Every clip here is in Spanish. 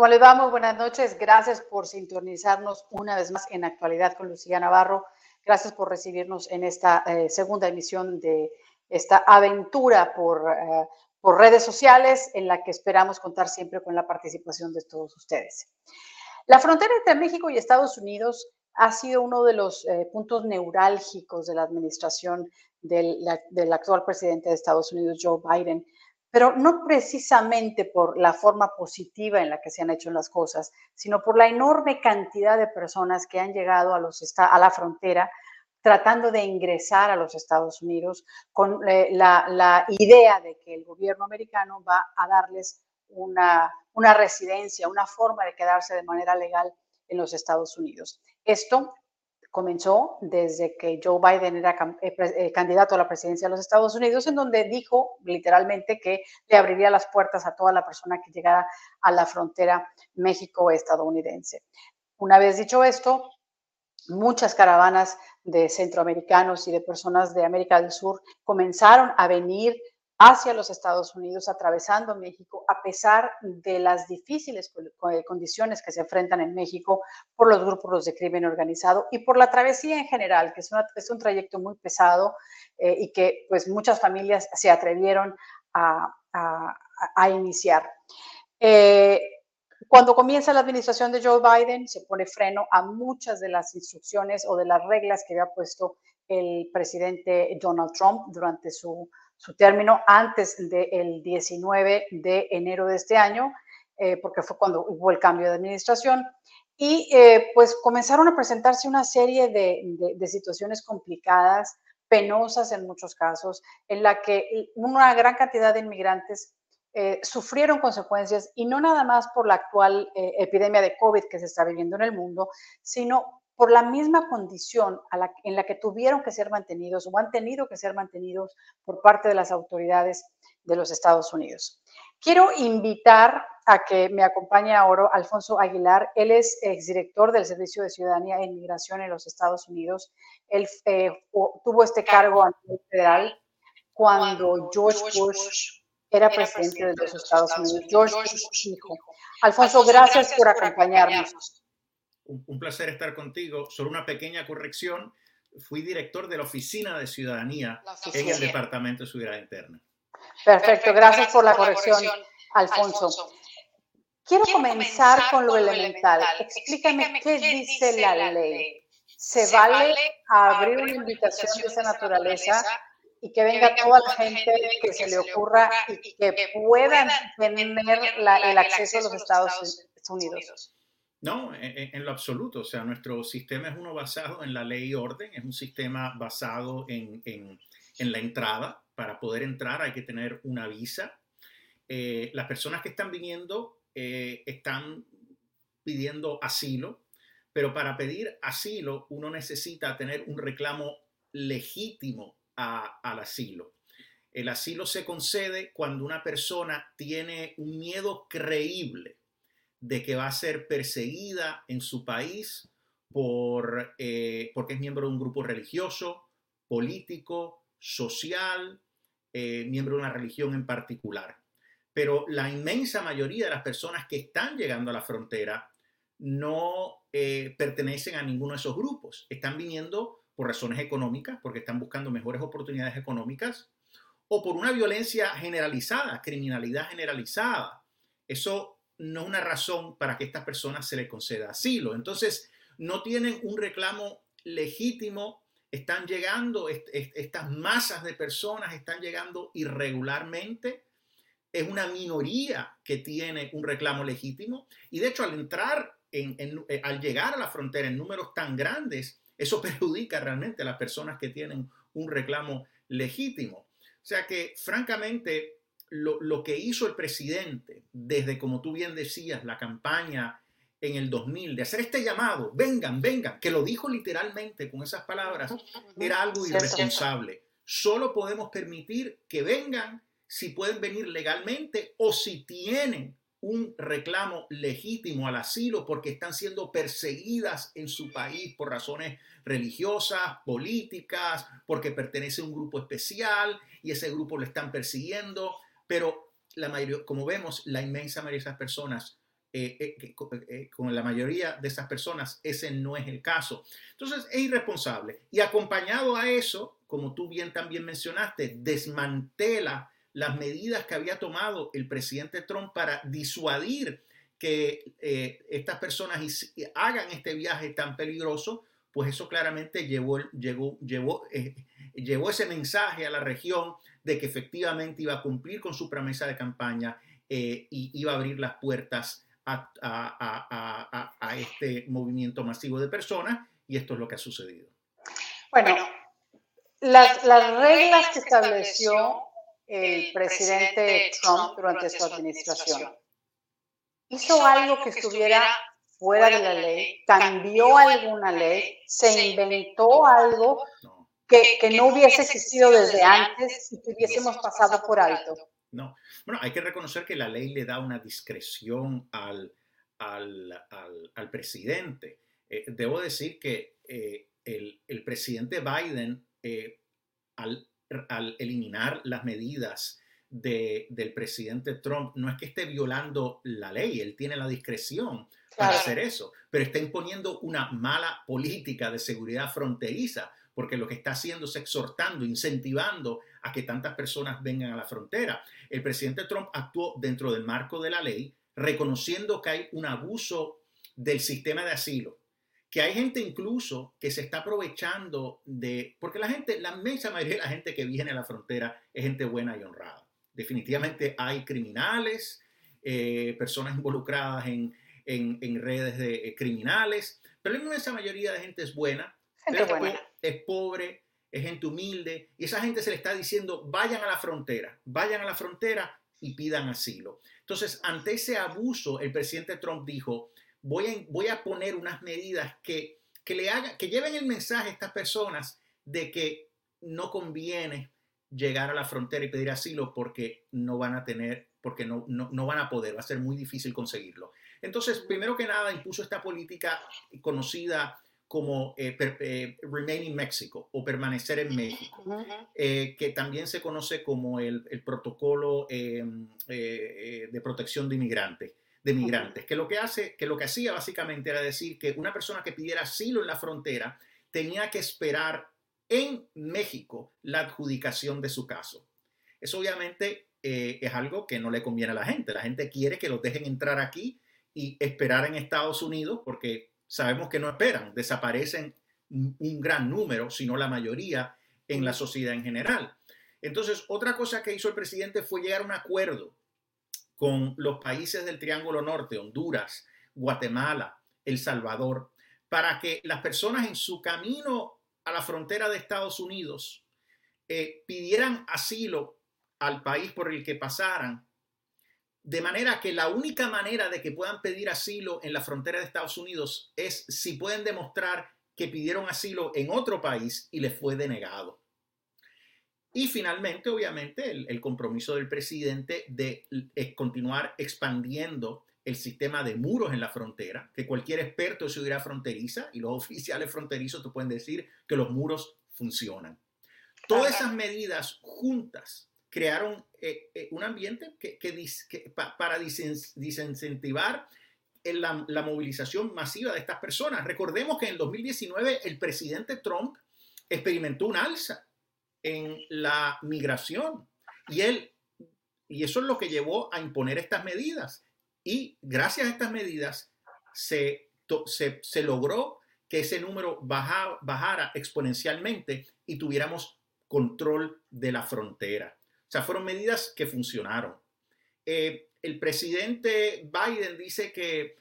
¿Cómo le va? Muy buenas noches. Gracias por sintonizarnos una vez más en Actualidad con Lucía Navarro. Gracias por recibirnos en esta eh, segunda emisión de esta aventura por, eh, por redes sociales en la que esperamos contar siempre con la participación de todos ustedes. La frontera entre México y Estados Unidos ha sido uno de los eh, puntos neurálgicos de la administración del, del actual presidente de Estados Unidos, Joe Biden pero no precisamente por la forma positiva en la que se han hecho las cosas, sino por la enorme cantidad de personas que han llegado a, los, a la frontera tratando de ingresar a los Estados Unidos con eh, la, idea de que el gobierno americano va a darles una, una residencia, una forma de quedarse de manera legal en los Estados Unidos. Esto comenzó desde que Joe Biden era eh, eh, candidato a la presidencia de los Estados Unidos, en donde dijo literalmente que le abriría las puertas a toda la persona que llegara a la frontera México-estadounidense. Una vez dicho esto, muchas caravanas de centroamericanos y de personas de América del Sur comenzaron a venir hacia los Estados Unidos, atravesando México, a pesar de las difíciles condiciones que se enfrentan en México por los grupos de crimen organizado y por la travesía en general, que es, un trayecto muy pesado eh, y que pues muchas familias se atrevieron a, iniciar. Eh, cuando comienza la administración de Joe Biden, se pone freno a muchas de las instrucciones o de las reglas que había puesto el presidente Donald Trump durante su su término antes del 19 de enero de este año, eh, porque fue cuando hubo el cambio de administración. Y eh, pues comenzaron a presentarse una serie de, situaciones complicadas, penosas en muchos casos, en la que una gran cantidad de inmigrantes eh, sufrieron consecuencias y no nada más por la actual epidemia de COVID que se está viviendo en el mundo, sino por la misma condición en la que tuvieron que ser mantenidos o han tenido que ser mantenidos por parte de las autoridades de los Estados Unidos. Quiero invitar a que me acompañe ahora Alfonso Aguilar. Él es exdirector del Servicio de Ciudadanía e Inmigración en los Estados Unidos. Él eh, tuvo este cargo a nivel federal cuando George Bush era presidente de los Estados Unidos. George Bush hijo. Alfonso, gracias por acompañarnos un, placer estar contigo. Solo una pequeña corrección. Fui director de la Oficina de Ciudadanía en el Departamento de Seguridad Interna. Perfecto, gracias por la corrección, Alfonso. Quiero comenzar con lo elemental. Explícame qué dice la ley. ¿Se vale abrir una invitación de esa naturaleza y que venga toda la gente que se le ocurra y que puedan tener el acceso a los Estados Unidos? No, en, lo absoluto. O sea, nuestro sistema es uno basado en la ley y orden, es un sistema basado en, la entrada. Para poder entrar hay que tener una visa. Eh, las personas que están viniendo eh, están pidiendo asilo, pero para pedir asilo uno necesita tener un reclamo legítimo al asilo. El asilo se concede cuando una persona tiene un miedo creíble de que va a ser perseguida en su país por, eh, porque es miembro de un grupo religioso, político, social, eh, miembro de una religión en particular. Pero la inmensa mayoría de las personas que están llegando a la frontera no eh, pertenecen a ninguno de esos grupos. Están viniendo por razones económicas, porque están buscando mejores oportunidades económicas, o por una violencia generalizada, criminalidad generalizada. Eso no una razón para que estas personas se les conceda asilo. Entonces, no tienen un reclamo legítimo, están llegando, estas masas de personas están llegando irregularmente. Es una minoría que tiene un reclamo legítimo y de hecho al entrar, en, eh, al llegar a la frontera en números tan grandes, eso perjudica realmente a las personas que tienen un reclamo legítimo. O sea que francamente lo, que hizo el presidente desde, como tú bien decías, la campaña en el 2000, de hacer este llamado, vengan, vengan, que lo dijo literalmente con esas palabras, era algo irresponsable. Solo podemos permitir que vengan si pueden venir legalmente o si tienen un reclamo legítimo al asilo porque están siendo perseguidas en su país por razones religiosas, políticas, porque pertenece a un grupo especial y ese grupo lo están persiguiendo. Pero la mayoría, como vemos, la inmensa mayoría de esas personas con la mayoría de esas personas ese no es el caso. Entonces es irresponsable. Y acompañado a eso, como tú bien también mencionaste, desmantela las medidas que había tomado el presidente Trump para disuadir que eh, estas personas hagan este viaje tan peligroso, pues eso claramente llevó, llevó, eh, llevó ese mensaje a la región de que efectivamente iba a cumplir con su promesa de campaña eh, y iba a abrir las puertas a, a, este movimiento masivo de personas y esto es lo que ha sucedido. Bueno, las, las reglas que estableció el presidente Trump durante su administración. hizo algo que estuviera fuera de la ley, cambió alguna ley, se inventó algo que, que no hubiese existido desde antes y que hubiésemos pasado por alto. No, bueno, hay que reconocer que la ley le da una discreción al, al, al, presidente. Eh, debo decir que eh, el, el, presidente Biden, eh, al, al eliminar las medidas del presidente Trump no es que esté violando la ley, él tiene la discreción para hacer eso, pero está imponiendo una mala política de seguridad fronteriza, porque lo que está haciendo es exhortando, incentivando a que tantas personas vengan a la frontera. El presidente Trump actuó dentro del marco de la ley, reconociendo que hay un abuso del sistema de asilo, que hay gente incluso que se está aprovechando de, porque la gente, la inmensa mayoría de la gente que viene a la frontera es gente buena y honrada. Definitivamente hay criminales, eh, personas involucradas en, redes de eh, criminales, pero la inmensa mayoría de gente es buena, es pobre, es gente humilde, y esa gente se le está diciendo, vayan a la frontera, vayan a la frontera y pidan asilo. Entonces, ante ese abuso, el presidente Trump dijo, voy a, voy a poner unas medidas que, que, le hagan, que lleven el mensaje a estas personas de que no conviene llegar a la frontera y pedir asilo porque no van a tener, porque no, no, van a poder, va a ser muy difícil conseguirlo. Entonces, primero que nada, impuso esta política conocida como eh, eh, Remain in Mexico o permanecer en México, eh, que también se conoce como el, el protocolo de protección de inmigrantes de migrantes, que lo que hace, que lo que hacía básicamente era decir que una persona que pidiera asilo en la frontera tenía que esperar en México la adjudicación de su caso. Eso obviamente es algo que no le conviene a la gente. La gente quiere que los dejen entrar aquí y esperar en Estados Unidos porque sabemos que no esperan, desaparecen un gran número, si no la mayoría, en la sociedad en general. Entonces, otra cosa que hizo el presidente fue llegar a un acuerdo con los países del Triángulo Norte, Honduras, Guatemala, El Salvador, para que las personas en su camino a la frontera de Estados Unidos eh, pidieran asilo al país por el que pasaran, de manera que la única manera de que puedan pedir asilo en la frontera de Estados Unidos es si pueden demostrar que pidieron asilo en otro país y les fue denegado. Y finalmente, obviamente, el, compromiso del presidente de eh, continuar expandiendo el sistema de muros en la frontera, que cualquier experto de seguridad fronteriza y los oficiales fronterizos te pueden decir que los muros funcionan. Todas esas medidas juntas crearon eh, eh, un ambiente para desincentivar la, la, movilización masiva de estas personas. Recordemos que en el 2019 el presidente Trump experimentó un alza en la migración y él y eso es lo que llevó a imponer estas medidas. Y gracias a estas medidas se, se, logró que ese número bajara exponencialmente y tuviéramos control de la frontera. O sea, fueron medidas que funcionaron. Eh, el presidente Biden dice que,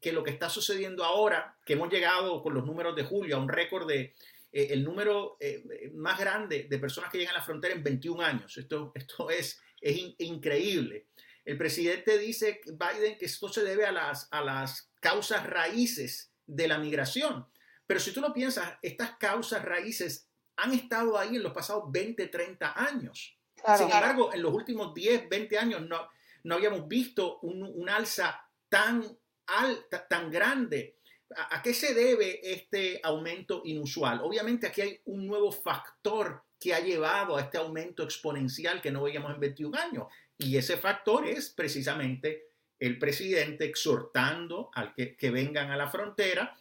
que lo que está sucediendo ahora, que hemos llegado con los números de julio a un récord de eh, el número eh, más grande de personas que llegan a la frontera en 21 años. Esto, esto es, es increíble. El presidente dice, Biden, que esto se debe a las, a las causas raíces de la migración. Pero si tú lo piensas, estas causas raíces han estado ahí en los pasados 20, 30 años. Sin embargo, en los últimos 10, 20 años no, no habíamos visto un, alza tan alta, tan grande. ¿A, ¿A qué se debe este aumento inusual? Obviamente aquí hay un nuevo factor que ha llevado a este aumento exponencial que no veíamos en 21 años. Y ese factor es precisamente el presidente exhortando al que, que vengan a la frontera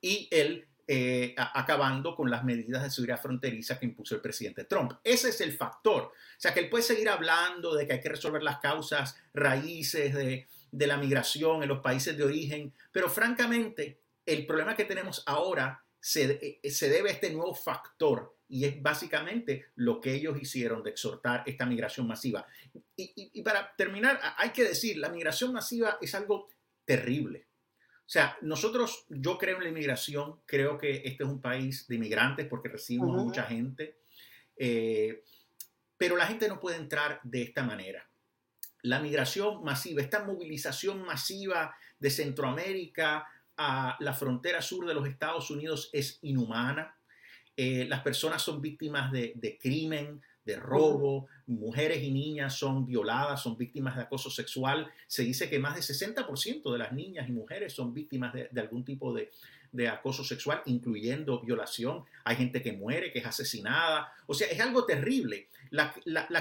y él eh, acabando con las medidas de seguridad fronteriza que impuso el presidente Trump. Ese es el factor. O sea, que él puede seguir hablando de que hay que resolver las causas raíces de, la migración en los países de origen, pero francamente, el problema que tenemos ahora se, eh, se debe a este nuevo factor y es básicamente lo que ellos hicieron de exhortar esta migración masiva. Y, para terminar, hay que decir, la migración masiva es algo terrible. O sea, nosotros, yo creo en la inmigración, creo que este es un país de inmigrantes porque recibimos a mucha gente, eh, pero la gente no puede entrar de esta manera. La migración masiva, esta movilización masiva de Centroamérica a la frontera sur de los Estados Unidos es inhumana. Eh, las personas son víctimas de, de crimen, de robo, mujeres y niñas son violadas, son víctimas de acoso sexual. Se dice que más de 60% de las niñas y mujeres son víctimas de, algún tipo de, acoso sexual, incluyendo violación. Hay gente que muere, que es asesinada. O sea, es algo terrible. La,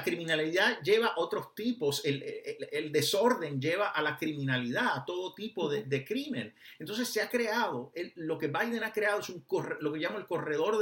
criminalidad lleva a otros tipos, el, desorden lleva a la criminalidad, a todo tipo de, crimen. Entonces se ha creado, lo que Biden ha creado es un lo que llamo el corredor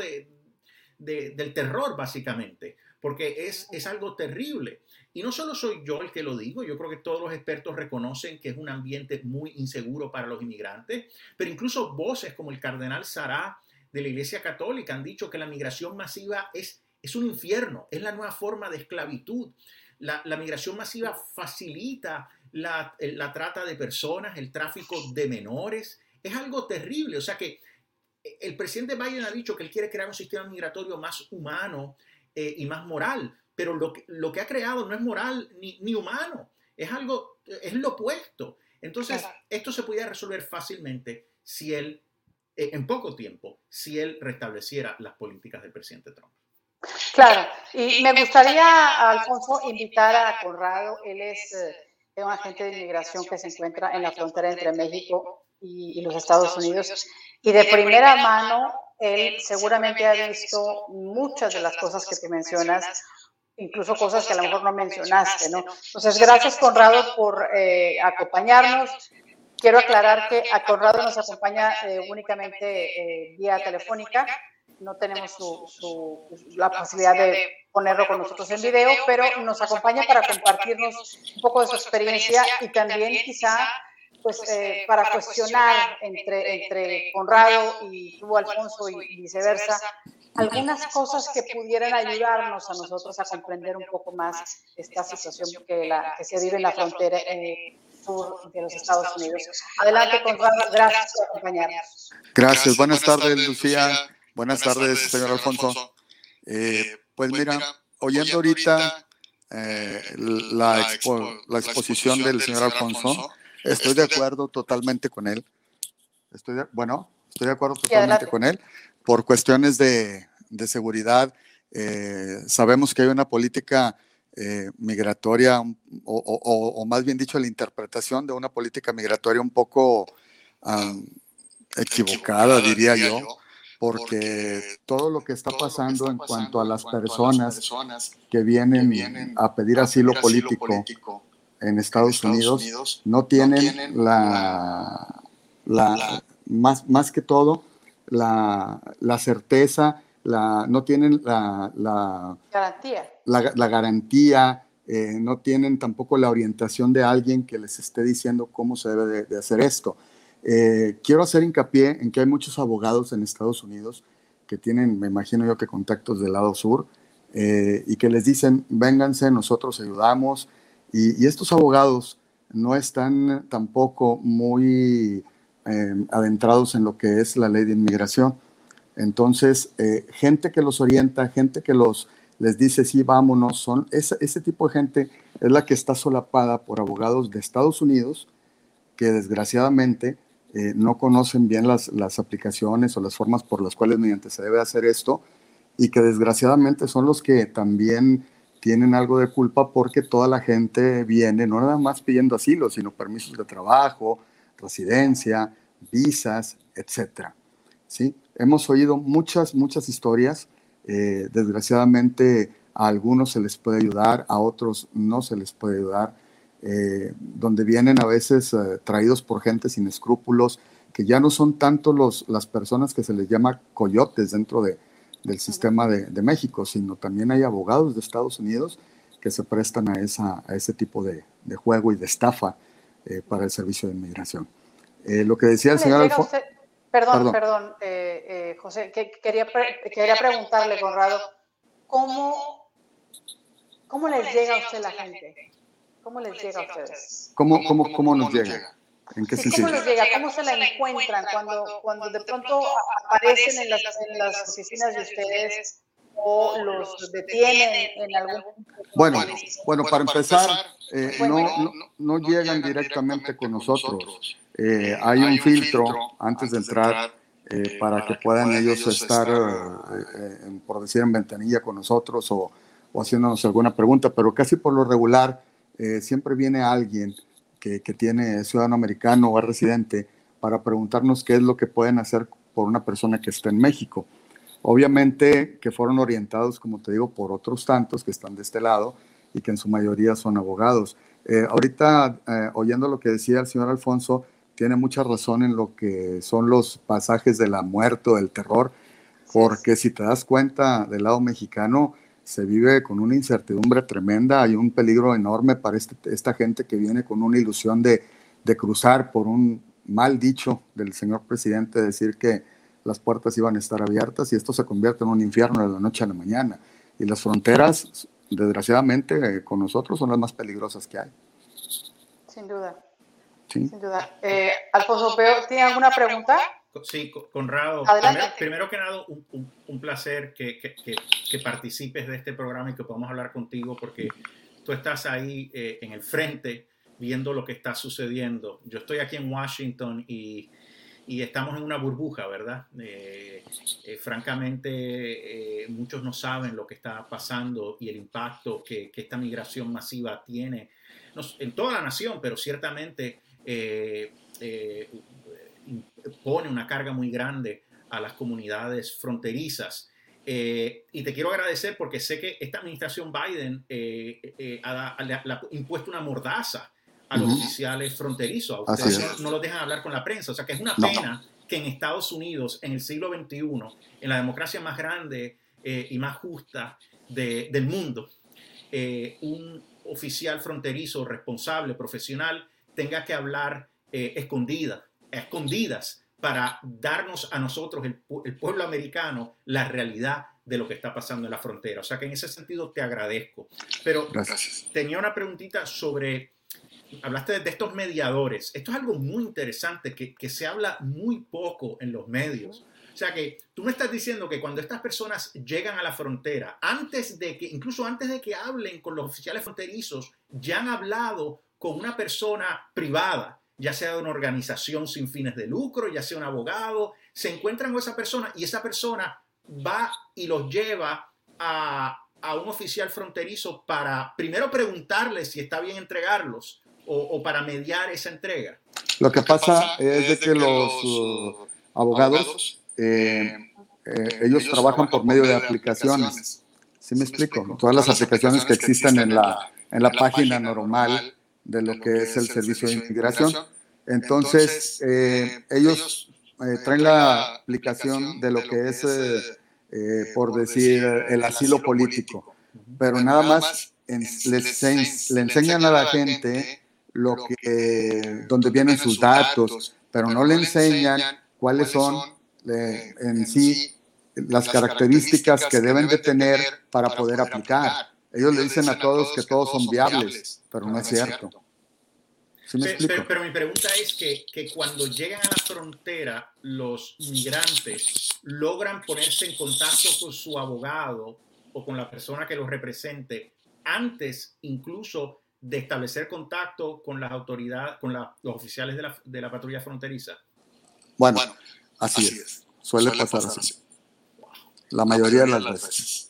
del terror, básicamente porque es, es algo terrible. Y no solo soy yo el que lo digo, yo creo que todos los expertos reconocen que es un ambiente muy inseguro para los inmigrantes, pero incluso voces como el cardenal Sará de la Iglesia Católica han dicho que la migración masiva es, es un infierno, es la nueva forma de esclavitud. La, la migración masiva facilita la, la, trata de personas, el tráfico de menores, es algo terrible. O sea que el presidente Biden ha dicho que él quiere crear un sistema migratorio más humano, eh, y más moral. Pero lo que, lo que ha creado no es moral ni, ni humano, es algo, es lo opuesto. Entonces, esto se podía resolver fácilmente si él, eh, en poco tiempo, si él restableciera las políticas del presidente Trump. Claro, y me gustaría, Alfonso, invitar a Conrado, él es eh, un agente de inmigración que se encuentra en la frontera entre México y, y los Estados Unidos, y de primera mano él seguramente ha visto muchas de las cosas que te mencionas, incluso cosas que a lo mejor no mencionaste, ¿no? Entonces, gracias Conrado por eh, acompañarnos. Quiero aclarar que a Conrado nos acompaña eh, únicamente eh, vía telefónica. No tenemos la posibilidad de ponerlo con nosotros en video, pero nos acompaña para compartirnos un poco de su experiencia y también quizá pues, pues eh, eh, para cuestionar entre, entre Conrado y tú, Alfonso, y viceversa, algunas cosas que pudieran ayudarnos a nosotros a comprender un poco más esta situación que, la, que se vive en la frontera eh, sur de los Estados Unidos. Adelante, Conrado, gracias por acompañarnos. Gracias, buenas tardes, Lucía. Buenas tardes, señor Alfonso. pues mira, oyendo ahorita la, la exposición del señor Alfonso, Estoy de acuerdo totalmente con él. Estoy bueno, estoy de acuerdo totalmente con él. Por cuestiones de, de seguridad, eh, sabemos que hay una política eh, migratoria, o, o, más bien dicho, la interpretación de una política migratoria un poco equivocada, diría yo, porque todo lo que está pasando en cuanto a las personas que vienen a pedir asilo político en Estados, Unidos, no tienen, la, la, más, más que todo la, la certeza, la, no tienen la, la garantía, la, garantía eh, no tienen tampoco la orientación de alguien que les esté diciendo cómo se debe de, hacer esto. Eh, quiero hacer hincapié en que hay muchos abogados en Estados Unidos que tienen, me imagino yo que contactos del lado sur, eh, y que les dicen, vénganse, nosotros ayudamos, y, estos abogados no están tampoco muy eh, adentrados en lo que es la ley de inmigración. Entonces, eh, gente que los orienta, gente que los les dice sí, vámonos, son ese, ese tipo de gente es la que está solapada por abogados de Estados Unidos que desgraciadamente eh, no conocen bien las, las, aplicaciones o las formas por las cuales mediante se debe hacer esto y que desgraciadamente son los que también tienen algo de culpa porque toda la gente viene no nada más pidiendo asilo, sino permisos de trabajo, residencia, visas, etc. ¿Sí? Hemos oído muchas, muchas historias. Eh, desgraciadamente a algunos se les puede ayudar, a otros no se les puede ayudar. eh, donde vienen a veces eh, traídos por gente sin escrúpulos, que ya no son tanto los, las personas que se les llama coyotes dentro de, del sistema de, de, México, sino también hay abogados de Estados Unidos que se prestan a, esa, a ese tipo de, de juego y de estafa eh, para el servicio de inmigración. Eh, lo que decía el señor Alfonso. Perdón, perdón, perdón eh, eh, José, que quería, quería preguntarle, Conrado, ¿cómo, ¿cómo les llega a usted la gente? ¿Cómo les llega a ustedes? ¿Cómo, cómo, cómo nos llega? ¿En qué sí, ¿Cómo les llega? ¿Cómo se la encuentran cuando, cuando de pronto aparecen en las, en las oficinas de ustedes o los detienen en algún Bueno, bueno, para empezar, eh, no, no, no, llegan directamente con nosotros. Eh, hay un filtro antes de entrar eh, para que puedan ellos estar, eh, por decir, en ventanilla con nosotros o, o, haciéndonos alguna pregunta, pero casi por lo regular siempre viene alguien que, que tiene ciudadano americano o es residente para preguntarnos qué es lo que pueden hacer por una persona que está en México. Obviamente que fueron orientados, como te digo, por otros tantos que están de este lado y que en su mayoría son abogados. Eh, ahorita, eh, oyendo lo que decía el señor Alfonso, tiene mucha razón en lo que son los pasajes de la muerte o del terror, porque si te das cuenta del lado mexicano, se vive con una incertidumbre tremenda, hay un peligro enorme para este, esta gente que viene con una ilusión de, de cruzar por un mal dicho del señor presidente, decir que las puertas iban a estar abiertas y esto se convierte en un infierno de la noche a la mañana. Y las fronteras, desgraciadamente, eh, con nosotros son las más peligrosas que hay. Sin duda. Sí. Sin duda. Eh, Alfonso ¿tiene alguna pregunta? Sí, Conrado. Primero, primero, que nada, un, un, un placer que, que, que, que, participes de este programa y que podamos hablar contigo porque tú estás ahí eh, en el frente viendo lo que está sucediendo. Yo estoy aquí en Washington y y estamos en una burbuja, ¿verdad? Eh, eh, francamente, muchos no saben lo que está pasando y el impacto que, que esta migración masiva tiene en toda la nación, pero ciertamente pone una carga muy grande a las comunidades fronterizas. Y te quiero agradecer porque sé que esta administración Biden ha, ha, ha impuesto una mordaza a los uh -huh. oficiales fronterizos. A ustedes no, no, los dejan hablar con la prensa. O sea que es una pena no. que en Estados Unidos, en el siglo XXI, en la democracia más grande eh, y más justa de, del mundo, eh, un oficial fronterizo responsable, profesional, tenga que hablar eh, escondida, escondidas para darnos a nosotros, el, el pueblo americano, la realidad de lo que está pasando en la frontera. O sea que en ese sentido te agradezco. Pero Gracias. tenía una preguntita sobre hablaste de estos mediadores. Esto es algo muy interesante que, que, se habla muy poco en los medios. O sea que tú me estás diciendo que cuando estas personas llegan a la frontera, antes de que, incluso antes de que hablen con los oficiales fronterizos, ya han hablado con una persona privada, ya sea de una organización sin fines de lucro, ya sea un abogado, se encuentran con esa persona y esa persona va y los lleva a, a un oficial fronterizo para primero preguntarle si está bien entregarlos o, o, para mediar esa entrega? Lo que pasa es de que los uh, abogados, eh, eh, ellos trabajan por medio de aplicaciones. ¿Sí me explico? Todas las aplicaciones que existen en la, en la página normal de lo que es el servicio de inmigración. Entonces, eh, ellos traen la aplicación de lo que es, por decir, el asilo político. Pero nada más les, le enseñan a la gente lo que, donde vienen sus datos, pero no le enseñan cuáles son eh, en sí las características que deben de tener para poder aplicar. Ellos le dicen a todos que todos son viables, pero no es cierto. ¿Sí me pero, pero, pero, mi pregunta es que, que, cuando llegan a la frontera, los migrantes logran ponerse en contacto con su abogado o con la persona que los represente antes incluso de establecer contacto con las autoridades, con la, los oficiales de la, de la, patrulla fronteriza? Bueno, bueno así, así, es. Suele, Suele pasar, pasar, así. Wow. La mayoría de las veces.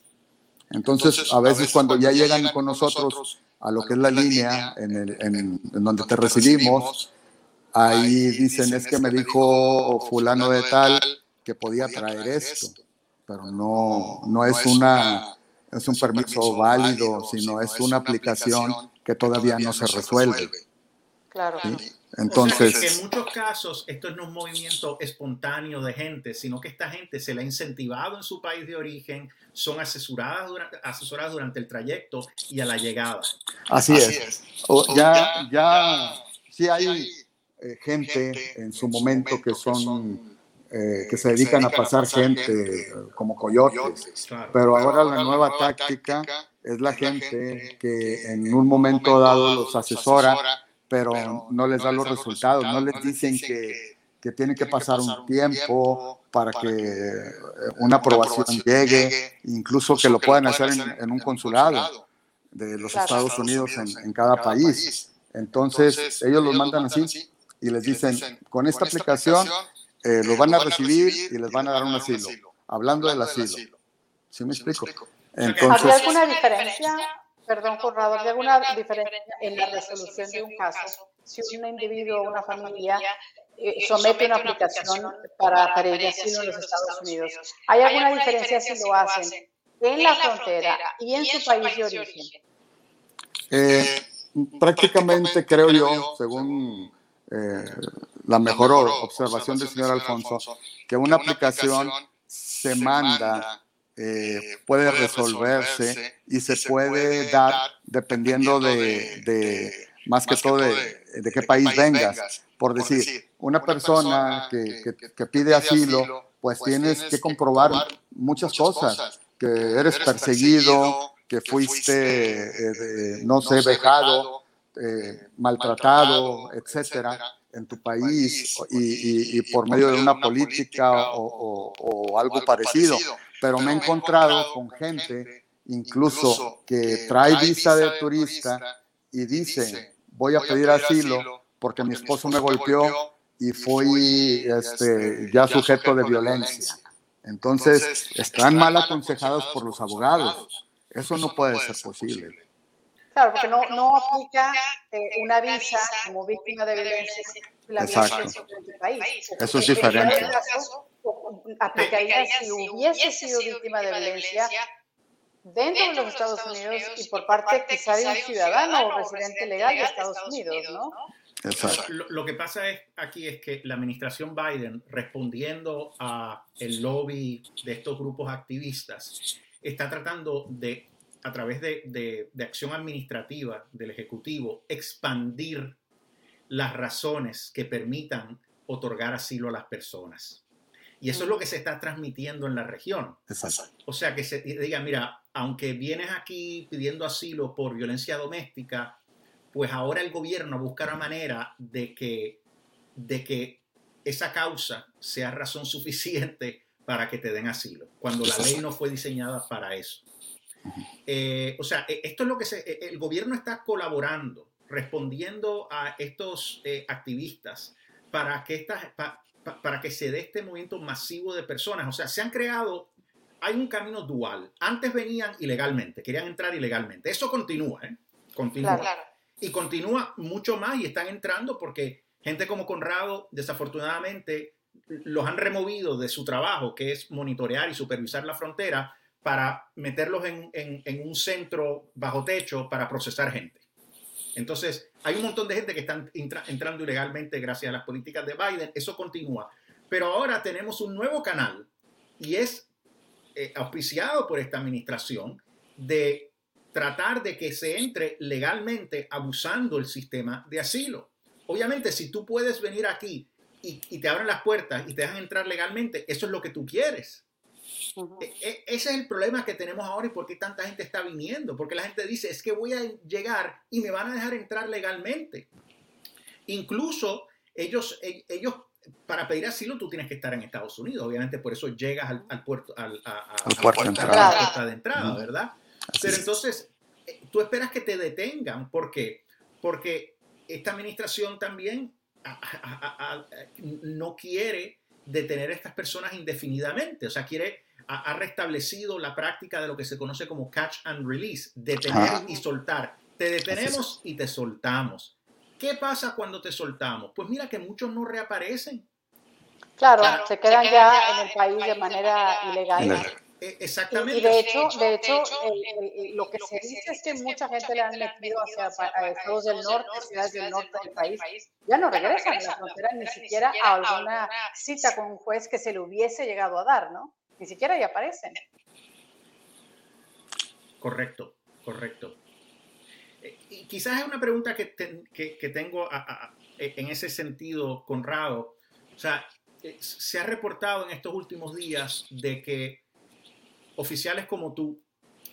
Entonces, Entonces a, veces a veces cuando ya llegan con nosotros a lo que es la línea en, el, en, en donde te recibimos, ahí dicen, es que me dijo fulano de tal que podía traer esto, pero no, no es una es un permiso válido, sino es una aplicación que todavía no se resuelve. Claro. Entonces, en muchos casos esto no es un movimiento espontáneo de gente, sino que esta gente se le ha incentivado en su país de origen, son asesoradas durante, asesoradas durante el trayecto y a la llegada. Así, es. ya, ya, sí hay eh, gente en su momento que son eh, que se dedican a pasar gente como coyotes, pero ahora la nueva táctica es la gente que en un momento dado los asesora pero no les da los resultados, no les dicen que, que tiene que pasar un tiempo para que eh, una aprobación llegue, incluso que lo puedan hacer en, un consulado de los Estados Unidos en, cada país. Entonces, ellos los mandan así y les dicen, con esta aplicación eh, lo van a recibir y les van a dar un asilo, hablando del asilo. ¿Sí me explico? Entonces, ¿Había alguna diferencia perdón, Conrado, ¿hay alguna diferencia en la resolución de un caso? Si un individuo o una familia eh, somete una aplicación para pedir asilo en los Estados Unidos, ¿hay alguna diferencia si lo hacen en la frontera y en su país de origen? Eh, prácticamente creo yo, según eh, la mejor observación del señor Alfonso, que una aplicación se manda eh, puede resolverse y se puede dar dependiendo de, más que todo de, qué país vengas. Por decir, una persona que, que, pide asilo, pues, pues tienes que comprobar muchas cosas, que eres perseguido, que fuiste, eh, no sé, vejado, eh, maltratado, etcétera, en tu país y, por medio de una política o algo parecido pero me he encontrado con gente incluso que trae visa de turista y dice, voy a pedir asilo porque mi esposo me golpeó y fui este, este, ya sujeto de violencia. Entonces, están mal aconsejados por los abogados. Eso no puede ser posible. Claro, porque no, no aplica eh, una visa como víctima de violencia. La Exacto. País. Eso es diferente aplicaría si hubiese sido víctima de violencia dentro de los Estados Unidos y por parte quizá de un ciudadano o residente legal de Estados Unidos, ¿no? Lo, que pasa es, aquí es que la administración Biden, respondiendo a el lobby de estos grupos activistas, está tratando de, a través de, de, de acción administrativa del Ejecutivo, expandir las razones que permitan otorgar asilo a las personas. Y eso es lo que se está transmitiendo en la región. O sea, que se diga, mira, aunque vienes aquí pidiendo asilo por violencia doméstica, pues ahora el gobierno busca una manera de que, de que esa causa sea razón suficiente para que te den asilo, cuando la ley no fue diseñada para eso. Eh, o sea, e, esto es lo que se, e, el gobierno está colaborando, respondiendo a estos eh, activistas para que estas, para que se dé este movimiento masivo de personas. O sea, se han creado, hay un camino dual. Antes venían ilegalmente, querían entrar ilegalmente. Eso continúa, ¿eh? Continúa. Y continúa mucho más y están entrando porque gente como Conrado, desafortunadamente, los han removido de su trabajo, que es monitorear y supervisar la frontera, para meterlos en, en un centro bajo techo para procesar gente. Entonces, hay un montón de gente que están entrando ilegalmente gracias a las políticas de Biden. Eso continúa. Pero ahora tenemos un nuevo canal y es eh, auspiciado por esta administración de tratar de que se entre legalmente abusando el sistema de asilo. Obviamente, si tú puedes venir aquí y, te abren las puertas y te dejan entrar legalmente, eso es lo que tú quieres. E, e, ese es el problema que tenemos ahora y por qué tanta gente está viniendo. Porque la gente dice, es que voy a llegar y me van a dejar entrar legalmente. Incluso ellos, e, ellos para pedir asilo tú tienes que estar en Estados Unidos. Obviamente por eso llegas al, puerto, al, a, puerto de entrada, de entrada ¿verdad? Pero entonces eh, tú esperas que te detengan. ¿Por qué? Porque esta administración también no quiere detener a estas personas indefinidamente. O sea, quiere ha, restablecido la práctica de lo que se conoce como catch and release, detener y soltar. Te detenemos y te soltamos. ¿Qué pasa cuando te soltamos? Pues mira que muchos no reaparecen. Claro, se, quedan ya en el país de manera ilegal. E, exactamente. Y, de hecho, de hecho, lo que se dice es que mucha gente le han metido hacia estados del norte, ciudades del norte del país, ya no regresan a la frontera ni siquiera a alguna cita con un juez que se le hubiese llegado a dar, ¿no? Ni siquiera ahí aparecen. Correcto, correcto. Eh, y quizás es una pregunta que, que, tengo en ese sentido, Conrado. O sea, eh, se ha reportado en estos últimos días de que oficiales como tú,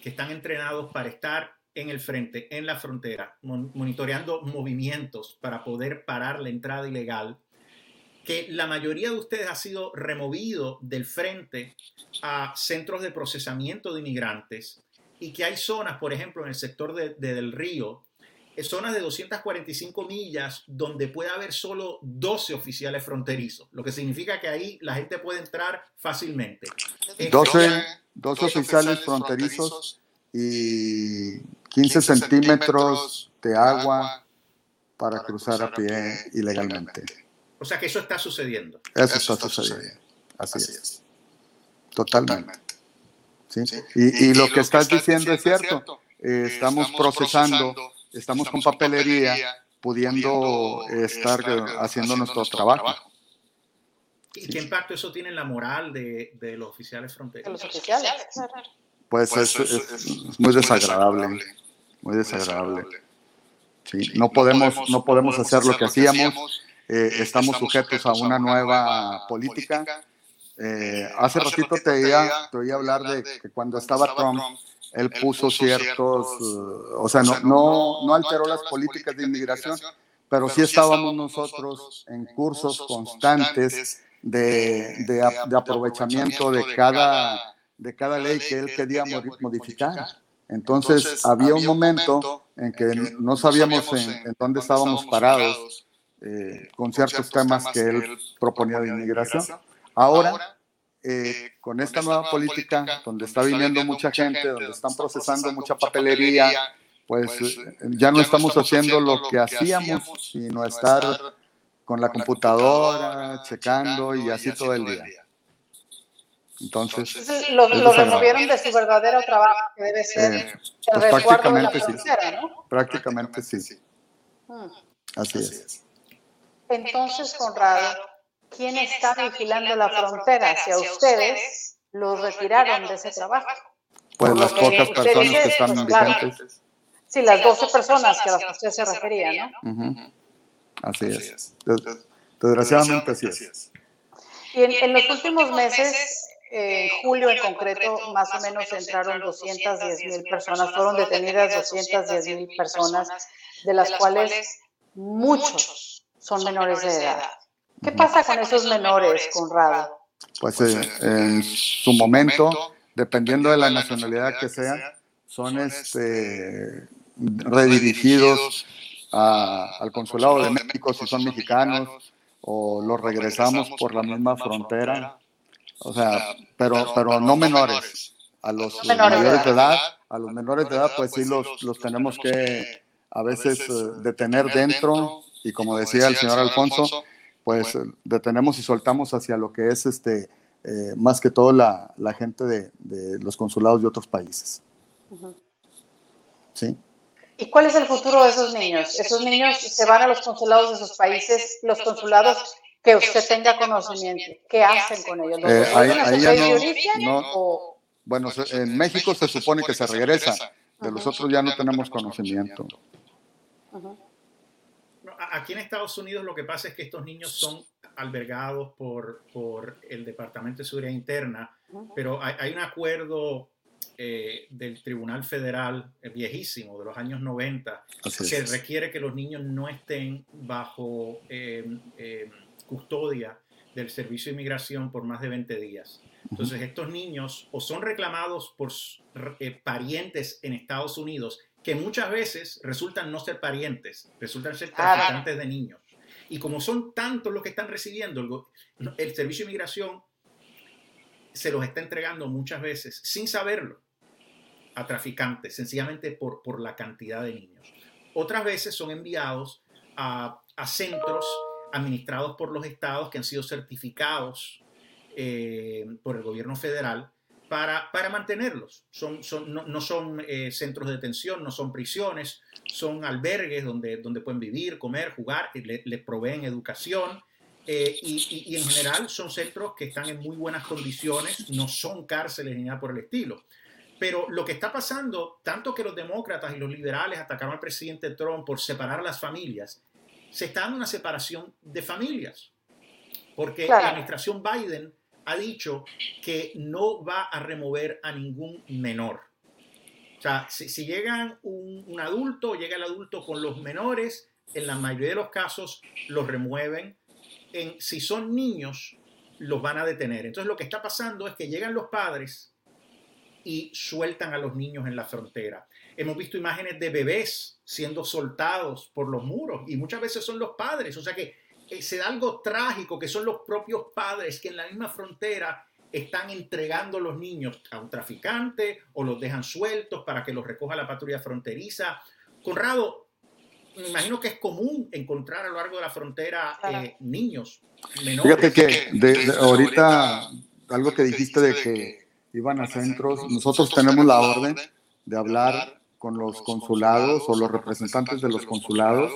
que están entrenados para estar en el frente, en la frontera, monitoreando movimientos para poder parar la entrada ilegal, que la mayoría de ustedes ha sido removido del frente a centros de procesamiento de inmigrantes y que hay zonas, por ejemplo, en el sector de, del río, eh, zonas de 245 millas donde puede haber solo 12 oficiales fronterizos, lo que significa que ahí la gente puede entrar fácilmente. 12, 12 oficiales fronterizos y 15 centímetros de agua para cruzar a pie ilegalmente. O sea que eso está sucediendo. Eso, está, sucediendo. Así, es. Totalmente. ¿Sí? Y, lo que estás diciendo es cierto. Eh, estamos procesando, estamos con papelería, pudiendo estar haciendo nuestro trabajo. ¿Y qué impacto eso tiene en la moral de, de los oficiales fronterizos? los oficiales, Pues, pues es, muy desagradable, muy desagradable. Sí, no podemos, no podemos hacer lo que hacíamos. Eh, estamos sujetos a una nueva política eh, hace ratito te oía, te oía hablar de que cuando estaba Trump, él puso ciertos, uh, o sea, no, no, no alteró las políticas de inmigración, pero sí estábamos nosotros en cursos constantes de, de, aprovechamiento de cada, de cada ley que él quería modificar. Entonces, había un momento en que no sabíamos en, dónde estábamos parados eh, con ciertos temas que él proponía de inmigración. Ahora, eh, eh, con esta nueva política, donde está viniendo mucha gente, donde están procesando mucha papelería, pues, pues ya no estamos haciendo lo que hacíamos, sino estar con la computadora, checando y así todo el día. Entonces, lo, removieron de su verdadero trabajo, que debe ser el pues prácticamente de la ¿no? Prácticamente sí. Hmm. Así es. Entonces, Conrado, ¿quién está vigilando la frontera? Si a ustedes los retiraron de ese trabajo. Pues las pocas personas que están pues, vigentes. Sí, las 12 personas que a las que usted se refería, ¿no? Así es. Desgraciadamente así es. Y en, los últimos meses, en julio en concreto, más o menos entraron 210 mil personas, fueron detenidas 210 mil personas, de las cuales muchos son menores de edad. ¿Qué pasa con esos menores, Conrado? Pues eh, en su momento, dependiendo de la nacionalidad que sea, son este, redirigidos al Consulado de México si son mexicanos o los regresamos por la misma frontera. O sea, pero, pero no menores. A los menores de edad, a los menores de edad, pues sí los, los tenemos que a veces eh, detener dentro y como decía el señor Alfonso, pues detenemos y soltamos hacia lo que es este eh, más que todo la, la gente de, de, los consulados de otros países. ¿Sí? ¿Y cuál es el futuro de esos niños? Esos niños se van a los consulados de esos países, los consulados que usted tenga conocimiento. ¿Qué hacen con ellos? Eh, ahí, ahí ya no, no bueno, en México se supone que se regresa, de los otros ya no tenemos conocimiento aquí en Estados Unidos lo que pasa es que estos niños son albergados por, por el Departamento de Seguridad Interna, pero hay, un acuerdo eh, del Tribunal Federal eh, viejísimo, de los años 90, que requiere que los niños no estén bajo em, em, custodia del Servicio de Inmigración por más de 20 días. Entonces, estos niños o son reclamados por eh, parientes en Estados Unidos que muchas veces resultan no ser parientes, resultan ser ah, traficantes de niños. Y como son tantos los que están recibiendo, el, Servicio de Inmigración se los está entregando muchas veces sin saberlo a traficantes, sencillamente por, por la cantidad de niños. Otras veces son enviados a, centros administrados por los estados que han sido certificados eh, por el gobierno federal para, para mantenerlos. Son, son, no, son eh, centros de detención, no son prisiones, son albergues donde, donde pueden vivir, comer, jugar, les le proveen educación. Eh, y, y, en general son centros que están en muy buenas condiciones, no son cárceles ni nada por el estilo. Pero lo que está pasando, tanto que los demócratas y los liberales atacaron al presidente Trump por separar las familias, se está dando una separación de familias. Porque la administración Biden ha dicho que no va a remover a ningún menor. O sea, si, si llega un, un, adulto, llega el adulto con los menores, en la mayoría de los casos los remueven. En, si son niños, los van a detener. Entonces lo que está pasando es que llegan los padres y sueltan a los niños en la frontera. Hemos visto imágenes de bebés siendo soltados por los muros y muchas veces son los padres. O sea que eh, se da algo trágico, que son los propios padres que en la misma frontera están entregando los niños a un traficante o los dejan sueltos para que los recoja la patrulla fronteriza. Conrado, me imagino que es común encontrar a lo largo de la frontera eh, niños menores. Fíjate que ahorita algo que dijiste de que iban a centros, nosotros tenemos la orden de hablar con los consulados o los representantes de los consulados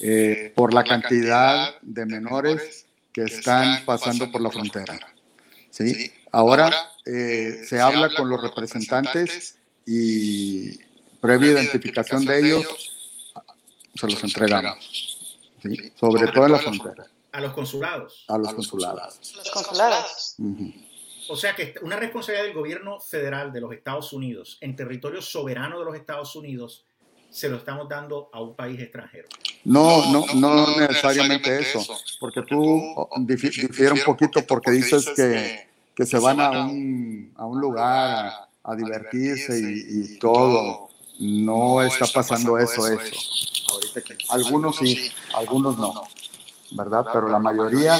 eh, por la cantidad de menores que están pasando por la frontera. ¿sí? Ahora eh, se habla con los representantes y previa identificación de ellos se los entregamos. ¿sí? Sobre todo en la frontera. A los consulados. A los consulados. Los consulados. O sea que una responsabilidad del gobierno federal de los Estados Unidos en territorio soberano de los Estados Unidos se lo estamos dando a un país extranjero. No, no, no, necesariamente eso, porque tú difiere un poquito porque dices que, que se van a un, a un lugar a, divertirse y, todo. No está pasando eso, eso. Algunos sí, algunos no, ¿verdad? Pero la mayoría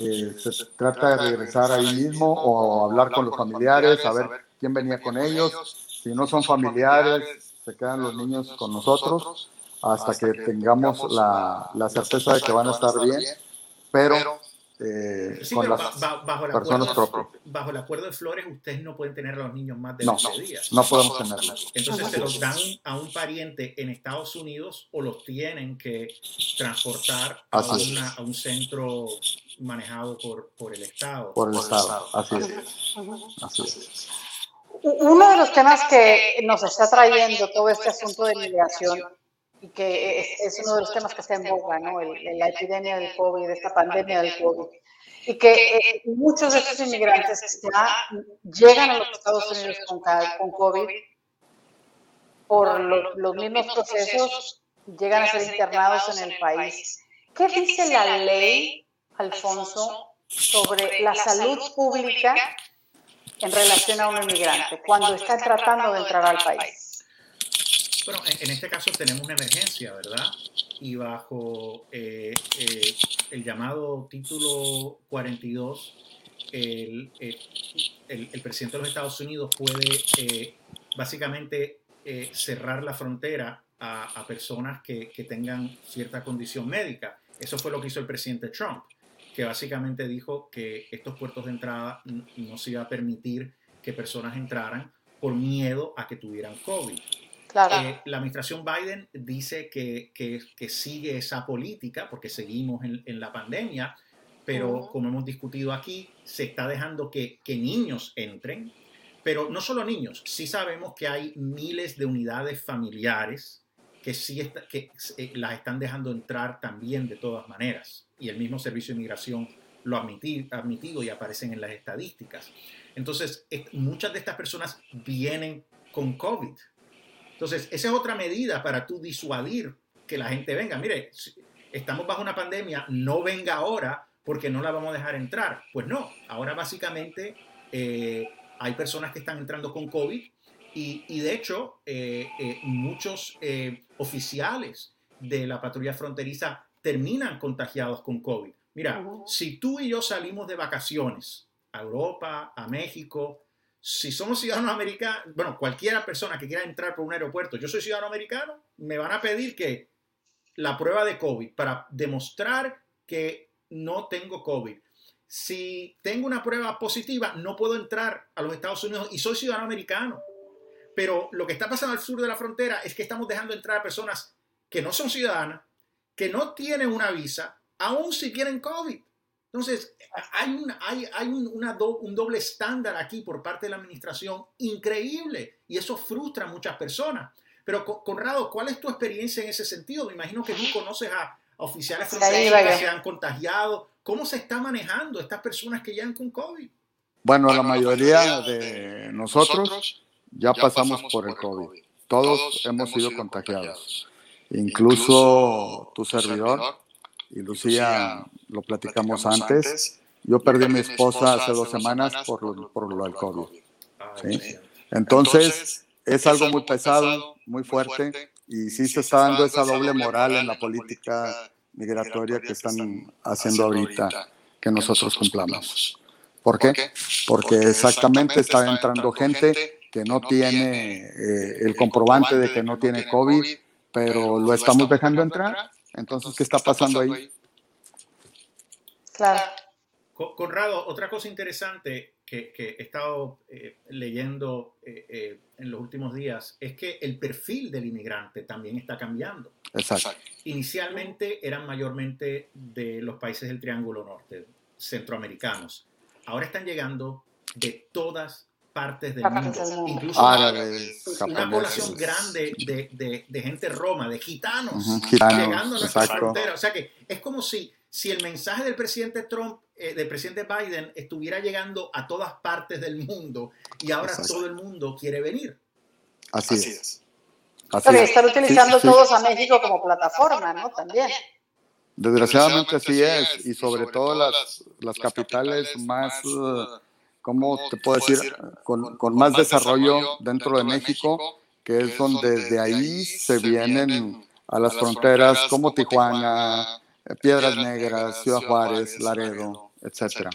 eh, se trata de regresar ahí mismo o hablar con los familiares, a ver quién venía con ellos. Si no son familiares, se quedan los niños con nosotros hasta que tengamos la, la certeza de que van a estar bien, pero eh, con las bajo el personas propias. Bajo el acuerdo de Flores, ustedes no pueden tener a los niños más de no, 20 días. No podemos tenerlos. Entonces se los dan a un pariente en Estados Unidos o los tienen que transportar a, una, a, un centro manejado por, por el Estado. Por el Estado, así es. Así es. Uno de los temas que nos está trayendo todo este asunto de migración y que es, uno de los temas que está en boga, ¿no? la epidemia del COVID, esta pandemia del COVID. Y que eh, muchos de estos inmigrantes ya llegan a los Estados Unidos con, con COVID por los mismos procesos, llegan a ser internados en el país. ¿Qué dice la ley, Alfonso, sobre la salud pública en relación a un inmigrante cuando está tratando de entrar al país? Bueno, en este caso tenemos una emergencia, ¿verdad? Y bajo eh, eh, el llamado título 42, el, el, presidente de los Estados Unidos puede eh, básicamente cerrar la frontera a, a personas que, que, tengan cierta condición médica. Eso fue lo que hizo el presidente Trump, que básicamente dijo que estos puertos de entrada no se iba a permitir que personas entraran por miedo a que tuvieran COVID. Eh, la administración Biden dice que, que, sigue esa política porque seguimos en, en la pandemia, pero como hemos discutido aquí, se está dejando que, que, niños entren, pero no solo niños, sí sabemos que hay miles de unidades familiares que sí que, eh, las están dejando entrar también de todas maneras, y el mismo Servicio de Inmigración lo ha admitido y aparecen en las estadísticas. Entonces, muchas de estas personas vienen con COVID entonces, esa es otra medida para tú disuadir que la gente venga. Mire, estamos bajo una pandemia, no venga ahora porque no la vamos a dejar entrar. Pues no, ahora básicamente eh, hay personas que están entrando con COVID y, de hecho eh, eh, muchos oficiales de la patrulla fronteriza terminan contagiados con COVID. Mira, si tú y yo salimos de vacaciones a Europa, a México, si somos ciudadanos americanos, bueno, cualquiera persona que quiera entrar por un aeropuerto, yo soy ciudadano americano, me van a pedir que la prueba de COVID para demostrar que no tengo COVID. si tengo una prueba positiva, no puedo entrar a los Estados Unidos y soy ciudadano americano. Pero lo que está pasando al sur de la frontera es que estamos dejando entrar a personas que no son ciudadanas, que no tienen una visa, aún si tienen COVID. Entonces, hay, un, hay, hay una un doble estándar aquí por parte de la administración increíble y eso frustra a muchas personas. Pero, Conrado, ¿cuál es tu experiencia en ese sentido? Me imagino que tú conoces a, oficiales fronterizos que se han contagiado. ¿Cómo se está manejando estas personas que llegan con COVID? Bueno, la mayoría de nosotros ya pasamos por el COVID. Todos hemos sido contagiados. Incluso tu servidor y Lucía, lo platicamos antes. Yo perdí a mi esposa hace dos semanas por, por lo del COVID. Entonces, es algo muy pesado, muy fuerte, y sí se está dando esa doble moral en la política migratoria que están haciendo ahorita que nosotros cumplamos. ¿Por qué? Porque exactamente está entrando gente que no tiene eh, el comprobante de que no tiene COVID, pero lo estamos dejando entrar. Entonces, ¿qué está pasando ahí? Claro. Conrado, otra cosa interesante que, he estado eh, leyendo eh, en los últimos días es que el perfil del inmigrante también está cambiando. Exacto. Inicialmente eran mayormente de los países del Triángulo Norte, centroamericanos. Ahora están llegando de todas partes del mundo. Incluso una, población grande de, de, gente roma, de gitanos, llegando a nuestra frontera. O sea que es como si, si el mensaje del presidente Trump, eh, del presidente Biden, estuviera llegando a todas partes del mundo y ahora todo el mundo quiere venir. Así, es. Así están utilizando todos a México como plataforma, ¿no? También. Desgraciadamente así es, y sobre todo las, las capitales más, uh, ¿cómo te puedo decir? Con, con más desarrollo dentro de México, que es donde de ahí se vienen a las fronteras como Tijuana, Piedras Negras, Ciudad Juárez, Laredo, etcétera.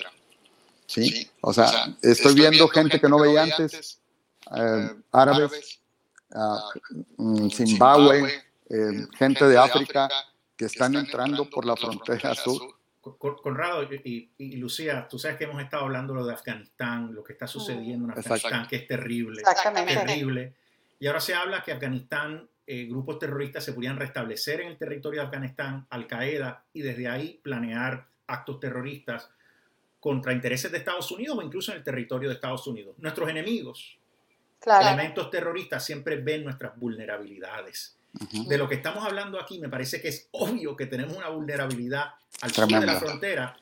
¿Sí? O sea, estoy viendo gente que no veía antes, eh, árabes, Mm, Zimbabue, eh, gente de África que están entrando por la frontera sur. Conrado y, Lucía, tú sabes que hemos estado hablando lo de Afganistán, lo que está sucediendo en Afganistán, que es terrible, terrible. Y ahora se habla que Afganistán, eh, grupos terroristas se podrían restablecer en el territorio de Afganistán, Al Qaeda, y desde ahí planear actos terroristas contra intereses de Estados Unidos o incluso en el territorio de Estados Unidos. Nuestros enemigos, Elementos terroristas siempre ven nuestras vulnerabilidades. De lo que estamos hablando aquí, me parece que es obvio que tenemos una vulnerabilidad al sur de la frontera.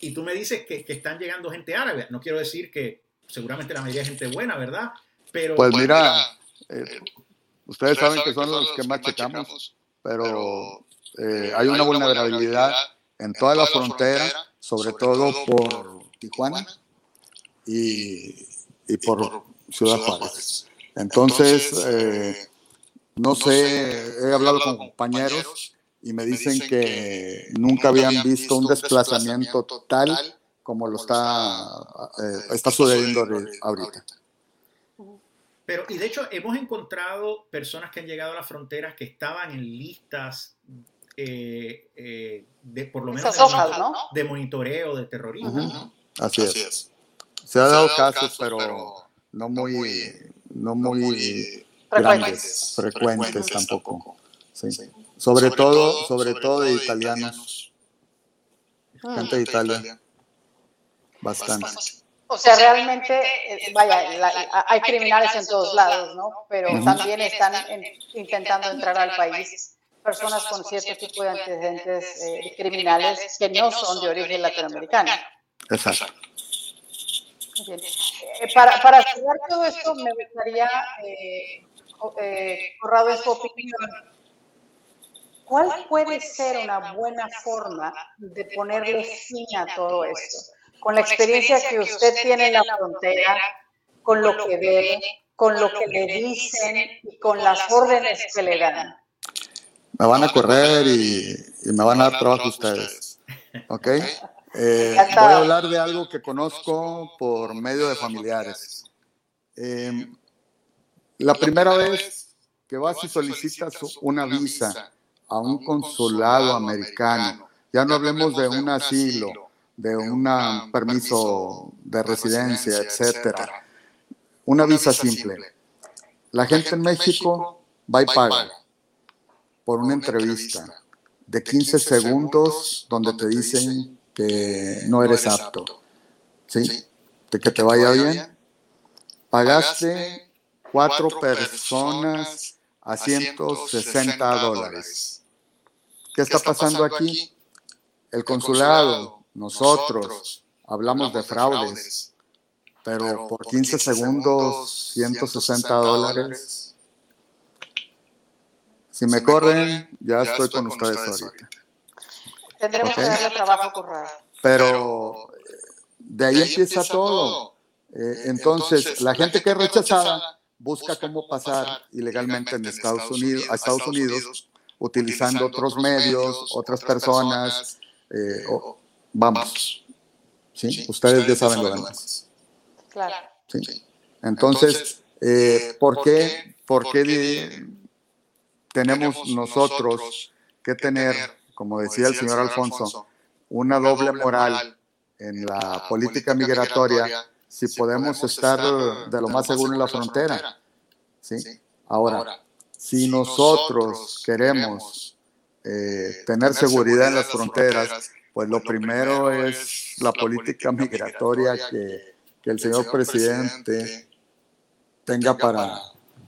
Y tú me dices que, están llegando gente árabe. No quiero decir que seguramente la mayoría es gente buena, ¿verdad? Pero, pues mira, eh, eh, ustedes saben que son los que más checamos, pero eh, hay una vulnerabilidad en toda la frontera, sobre todo por Tijuana y, y por Ciudad Juárez. Entonces, eh, no sé, he hablado con compañeros y me dicen que nunca habían visto un desplazamiento total como lo está, eh, está sucediendo ahorita. Pero, y de hecho, hemos encontrado personas que han llegado a las fronteras que estaban en listas eh, de, por lo menos, de, monitoreo de terrorismo. Así, es. Se ha dado casos, pero no muy, no muy frecuentes, frecuentes tampoco. Sobre, todo, sobre todo de italianos. Ah. Gente de Italia. Bastante. O sea, realmente, eh, vaya, hay criminales en todos lados, ¿no? Pero también están intentando entrar al país personas con cierto tipo de antecedentes eh, criminales que no son de origen latinoamericano. Exacto. Eh, para, para cerrar todo esto, me gustaría, eh, eh, Corrado, su opinión. ¿Cuál puede ser una buena forma de ponerle fin a todo esto? Con la experiencia que usted tiene en la frontera, con lo que ve, con lo que le dicen y con las órdenes que le dan. Me van a correr y, y me van a dar trabajo ustedes. ¿Ok? Eh, voy a hablar de algo que conozco por medio de familiares. Eh, la primera vez que vas y solicitas una visa a un consulado americano, ya no hablemos de un asilo, de un permiso de residencia, etcétera. Una visa simple. La gente en México va y paga por una entrevista de 15 segundos donde te dicen que no eres apto. ¿Sí? De que te vaya bien. Pagaste cuatro personas a 160 dólares. ¿Qué está pasando aquí? El consulado, nosotros, hablamos de fraudes, pero por 15 segundos, 160 dólares. Si me corren, ya estoy con ustedes ahorita. Tendremos que darle trabajo correr. Pero de ahí empieza todo. Eh, entonces, la gente que es rechazada busca cómo pasar ilegalmente en Estados Unidos, a Estados Unidos utilizando otros medios, otras personas. Eh, vamos, ¿sí? Ustedes ya saben lo demás. Claro. ¿Sí? Entonces, eh, ¿por qué, por qué tenemos nosotros que tener, como decía el señor Alfonso, una doble moral en la política migratoria si podemos estar de lo más seguro en la frontera? ¿Sí? Ahora, si nosotros queremos eh, tener seguridad en las fronteras, pues lo primero es la política migratoria que, el señor presidente tenga para,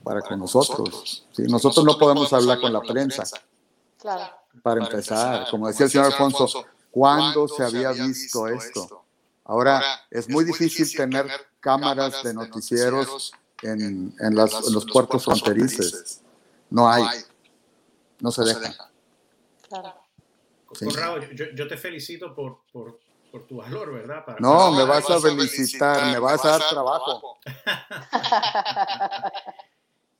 para con nosotros. ¿sí? Nosotros no podemos hablar con la prensa. Para empezar, como decía el señor Alfonso, ¿cuándo se había visto esto? Ahora, es muy difícil tener cámaras de noticieros en, en, los puertos fronterizos. No hay. No se deja. Conrado, yo, te felicito por, por, por, tu valor, ¿verdad? no, me vas, a felicitar, me vas a dar trabajo.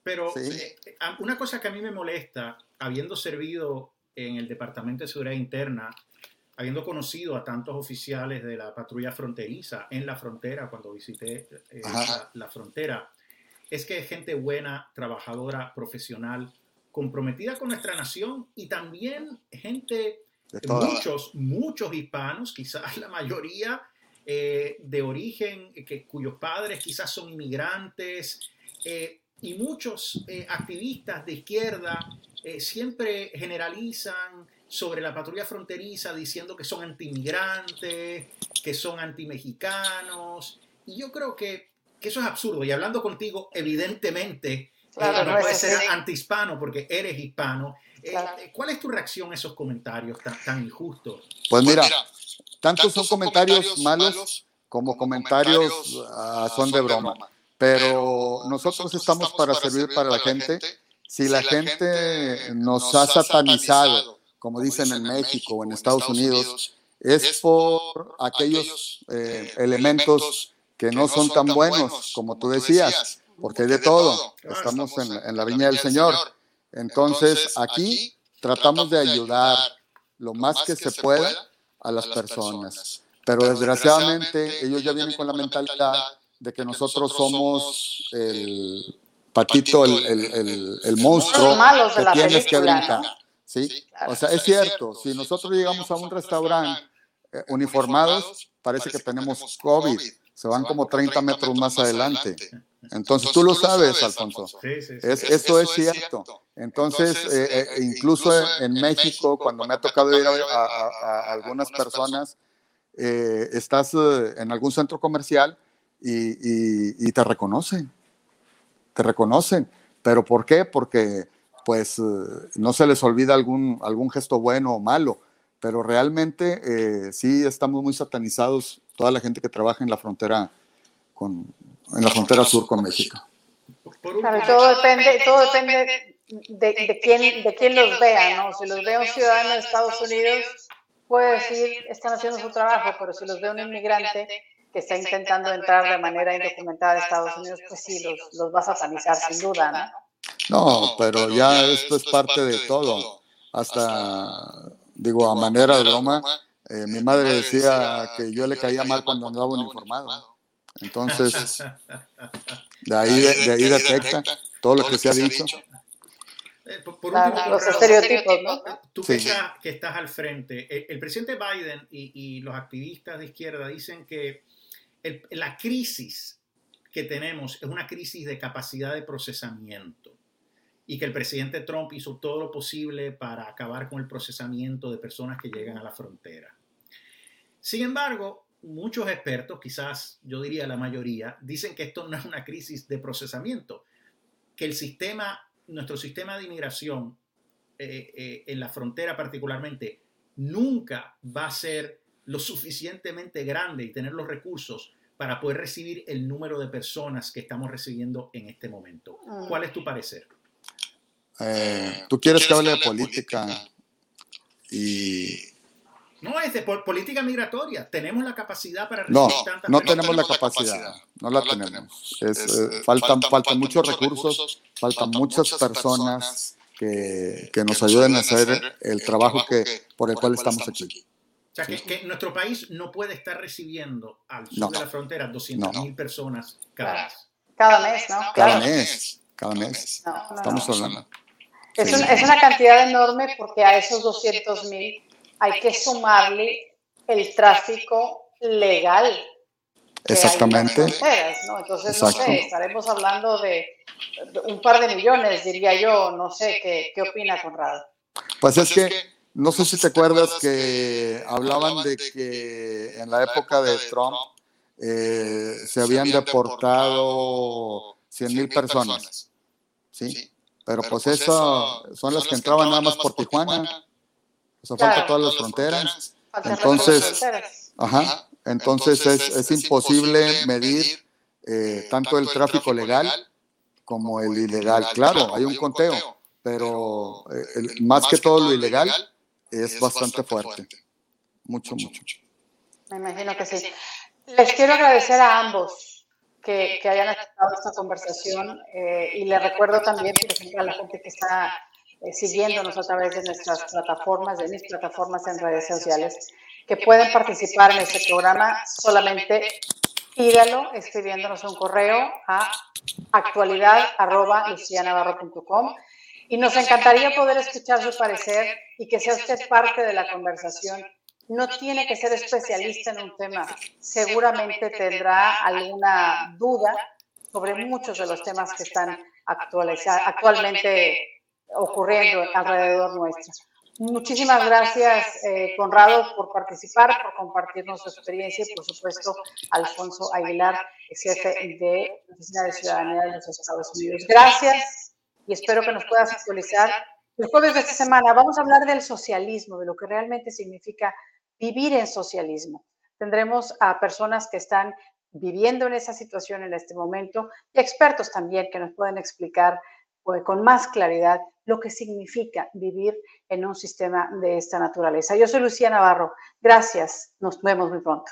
Pero eh, una cosa que a mí me molesta, habiendo servido en el Departamento de Seguridad Interna, habiendo conocido a tantos oficiales de la patrulla fronteriza en la frontera, cuando visité eh, la, frontera, es que es gente buena, trabajadora, profesional, comprometida con nuestra nación y también gente, muchos, muchos hispanos, quizás la mayoría eh, de origen, que, cuyos padres quizás son inmigrantes, eh, y muchos eh, activistas de izquierda siempre generalizan sobre la patrulla fronteriza diciendo que son anti-inmigrantes, que son anti-mexicanos, y yo creo que que eso es absurdo. Y hablando contigo, evidentemente, eh, no, puedes ser antihispano porque eres hispano. Eh, eh, ¿Cuál es tu reacción a esos comentarios tan, injustos? Pues mira, tantos son comentarios malos como comentarios ah, son de broma. Pero nosotros estamos para servir para la gente. Si la gente nos ha satanizado, como dicen en México o en Estados Unidos, es por aquellos elementos que no son tan buenos, como tú decías, porque hay de todo. Estamos en, la viña del Señor. Entonces, aquí tratamos de ayudar lo más que se pueda a las personas. Pero desgraciadamente ellos ya vienen con la mentalidad de que nosotros somos el patito, el, el, monstruo que tienes que brincar. ¿Sí? O sea, es cierto, si nosotros llegamos a un restaurante eh, uniformados, parece que tenemos COVID se van como 30 metros más adelante. Entonces, tú lo sabes, Alfonso. Es, esto es cierto. Entonces, eh, eh, incluso en México, cuando me ha tocado ir a, algunas personas, eh, estás en algún centro comercial y, te reconocen. Te reconocen. ¿Pero por qué? Porque pues no se les olvida algún, algún gesto bueno o malo, pero realmente sí estamos muy satanizados toda la gente que trabaja en la frontera con, en la frontera sur con México. todo depende, todo depende de, quién, de quién los vea, ¿no? Si los ve un ciudadano de Estados Unidos, puede decir, están haciendo su trabajo, pero si los ve un inmigrante que está intentando entrar de manera indocumentada a Estados Unidos, pues sí, los, los va a satanizar sin duda, ¿no? No, pero ya esto es parte de todo. Hasta, digo, a manera de broma, eh, mi madre decía que yo le caía mal cuando andaba uniformado. Entonces, de ahí, de, ahí detecta todo lo que se ha dicho. Eh, por, los estereotipos, ¿no? Tú que, estás, al frente, el, presidente Biden y, los activistas de izquierda dicen que la crisis que tenemos es una crisis de capacidad de procesamiento y que el presidente Trump hizo todo lo posible para acabar con el procesamiento de personas que llegan a la frontera. Sin embargo, muchos expertos, quizás yo diría la mayoría, dicen que esto no es una crisis de procesamiento, que el sistema nuestro sistema de inmigración eh, eh, en la frontera particularmente nunca va a ser lo suficientemente grande y tener los recursos para poder recibir el número de personas que estamos recibiendo en este momento. Ah. ¿Cuál es tu parecer? Eh, Tú quieres que hable de política y... No, es de política migratoria. Tenemos la capacidad para recibir no, tantas no tenemos la capacidad, no la tenemos. faltan, faltan muchos recursos faltan muchas personas que, que nos ayuden a hacer el trabajo que, por el cual estamos aquí. O sea, que, nuestro país no puede estar recibiendo al sur de la frontera 200.000 mil personas cada mes. Cada mes, ¿no? Cada mes, cada mes. Estamos hablando. Es, es, una cantidad enorme porque a esos 200.000 hay que sumarle el tráfico legal. Exactamente. Entonces, no sé, estaremos hablando de un par de millones, diría yo. No sé, ¿qué, qué opina Conrado? Pues es que, no sé si te acuerdas que hablaban de que en la época de Trump eh, se habían deportado 100 mil personas. ¿sí? Pero pues, pues eso son las que entraban nada más por Tijuana. O sea, falta todas las fronteras. Entonces, ajá, entonces es, es imposible medir eh, eh, tanto el tráfico legal como el ilegal. Claro, hay un conteo, pero eh, más que todo lo ilegal es bastante fuerte. Mucho, mucho. Me imagino que sí. Les quiero agradecer a ambos que, que hayan estado esta conversación eh, y les recuerdo también, por ejemplo, a la gente que está eh, siguiéndonos a través de nuestras plataformas, de mis plataformas en redes sociales, que pueden participar en este programa solamente pídalo escribiéndonos un correo a actualidad.lucianavarro.com y nos encantaría poder escuchar su parecer y que sea usted parte de la conversación. No tiene que ser especialista en un tema, seguramente tendrá alguna duda sobre muchos de los temas que están actualmente ocurriendo alrededor nuestro. Muchísimas gracias, eh, Conrado, por participar, por compartirnos su experiencia y, por supuesto, Alfonso Aguilar, jefe de la Oficina de Ciudadanía de los Estados Unidos. Gracias y espero que nos puedas actualizar. El jueves de esta semana vamos a hablar del socialismo, de lo que realmente significa vivir en socialismo. Tendremos a personas que están viviendo en esa situación en este momento y expertos también que nos pueden explicar pues, con más claridad lo que significa vivir en un sistema de esta naturaleza. Yo soy Lucía Navarro. Gracias. Nos vemos muy pronto.